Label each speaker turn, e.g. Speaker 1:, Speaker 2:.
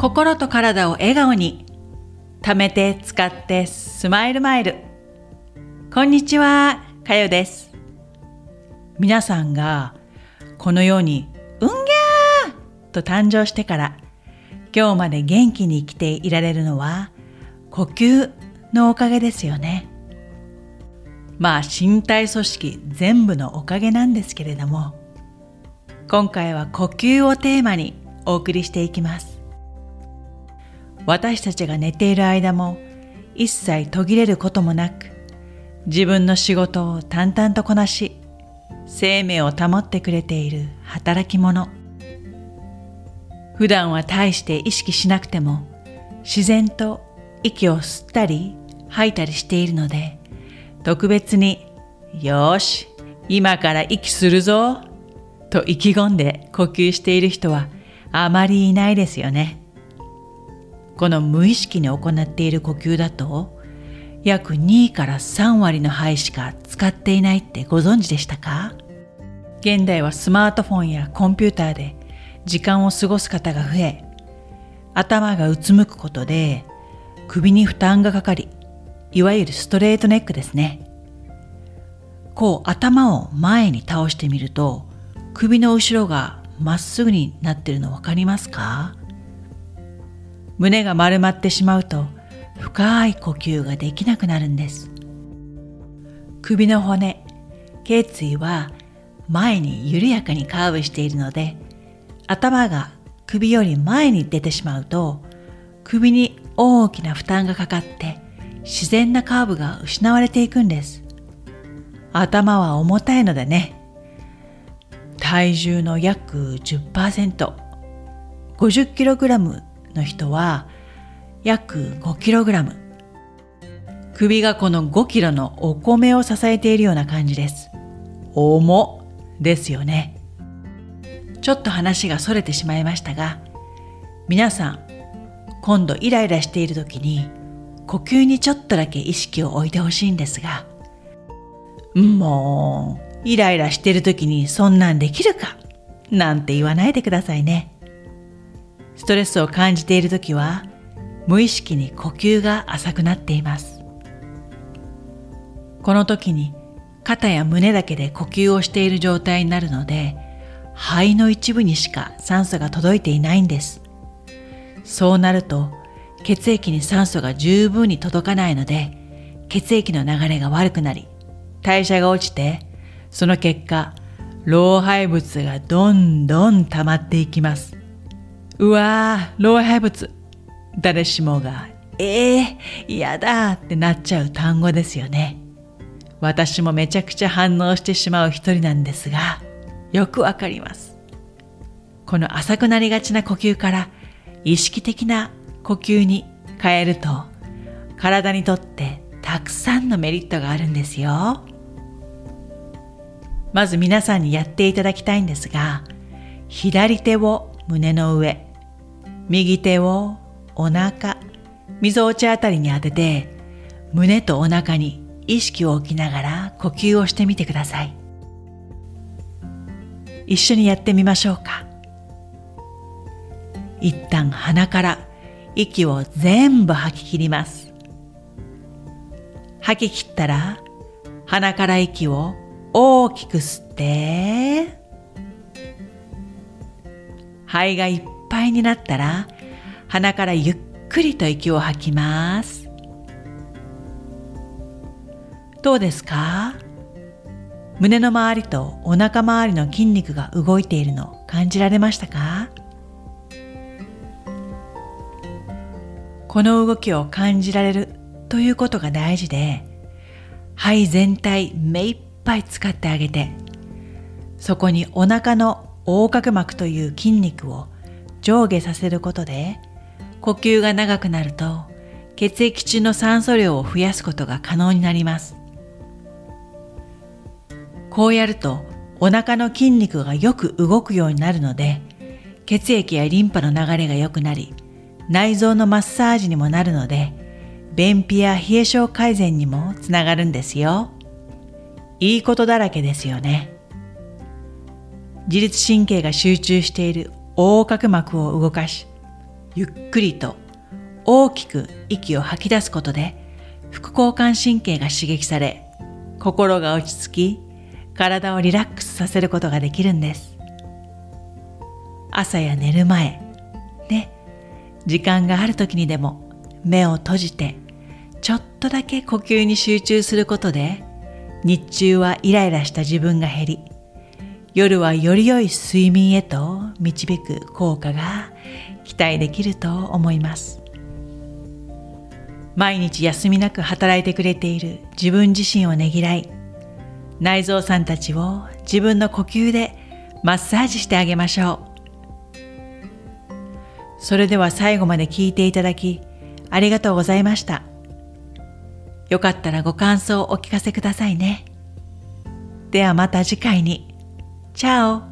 Speaker 1: 心と体を笑顔に。貯めて使ってスマイルマイル。こんにちはかよです。皆さんがこの世にうんぎゃーと誕生してから今日まで元気に生きていられるのは呼吸のおかげですよね。まあ身体組織全部のおかげなんですけれども今回は呼吸をテーマにお送りしていきます。私たちが寝ている間も一切途切れることもなく自分の仕事を淡々とこなし生命を保ってくれている働き者普段は大して意識しなくても自然と息を吸ったり吐いたりしているので特別によし今から息するぞと意気込んで呼吸している人はあまりいないですよね。この無意識に行っている呼吸だと約2から3割の肺しか使っていないってご存知でしたか？現代はスマートフォンやコンピューターで時間を過ごす方が増え頭がうつむくことで首に負担がかかりいわゆるストレートネックですね。こう頭を前に倒してみると首の後ろがまっすぐになってるの分かりますか？胸が丸まってしまうと深い呼吸ができなくなるんです。首の骨頸椎は前に緩やかにカーブしているので頭が首より前に出てしまうと首に大きな負担がかかって自然なカーブが失われていくんです。頭は重たいのでね。体重の約 10%50kg の人は約 5kg 首がこの 5kg のお米を支えているような感じです。重ですよね。ちょっと話がそれてしまいましたが皆さん今度イライラしている時に呼吸にちょっとだけ意識を置いてほしいんですがもうイライラしてる時にそんなんできるか？なんて言わないでくださいね。ストレスを感じている時は無意識に呼吸が浅くなっています。この時に肩や胸だけで呼吸をしている状態になるので肺の一部にしか酸素が届いていないんです。そうなると血液に酸素が十分に届かないので血液の流れが悪くなり代謝が落ちてその結果老廃物がどんどん溜まっていきます。うわー、老廃物。誰しもが、ええー、嫌だってなっちゃう単語ですよね。私もめちゃくちゃ反応してしまう一人なんですが、よくわかります。この浅くなりがちな呼吸から意識的な呼吸に変えると、体にとってたくさんのメリットがあるんですよ。まず皆さんにやっていただきたいんですが、左手を胸の上、右手をお腹、みぞおちあたりに当てて、胸とお腹に意識を置きながら呼吸をしてみてください。一緒にやってみましょうか。一旦鼻から息を全部吐き切ります。吐き切ったら鼻から息を大きく吸って肺がいっぱいになったら鼻からゆっくりと息を吐きます。どうですか？胸の周りとお腹周りの筋肉が動いているの感じられましたか？この動きを感じられるということが大事で肺全体目いっぱい使ってあげてそこにお腹の横隔膜という筋肉を上下させることで呼吸が長くなると血液中の酸素量を増やすことが可能になります。こうやるとお腹の筋肉がよく動くようになるので血液やリンパの流れが良くなり内臓のマッサージにもなるので便秘や冷え症改善にもつながるんですよ。いいことだらけですよね。自律神経が集中している横隔膜を動かしゆっくりと大きく息を吐き出すことで副交感神経が刺激され心が落ち着き体をリラックスさせることができるんです。朝や寝る前ね時間がある時にでも目を閉じてちょっとだけ呼吸に集中することで日中はイライラした自分が減り夜はより良い睡眠へと導く効果が期待できると思います毎日休みなく働いてくれている自分自身をねぎらい内臓さんたちを自分の呼吸でマッサージしてあげましょうそれでは最後まで聞いていただきありがとうございました。よかったらご感想をお聞かせくださいね。ではまた次回に。Chao.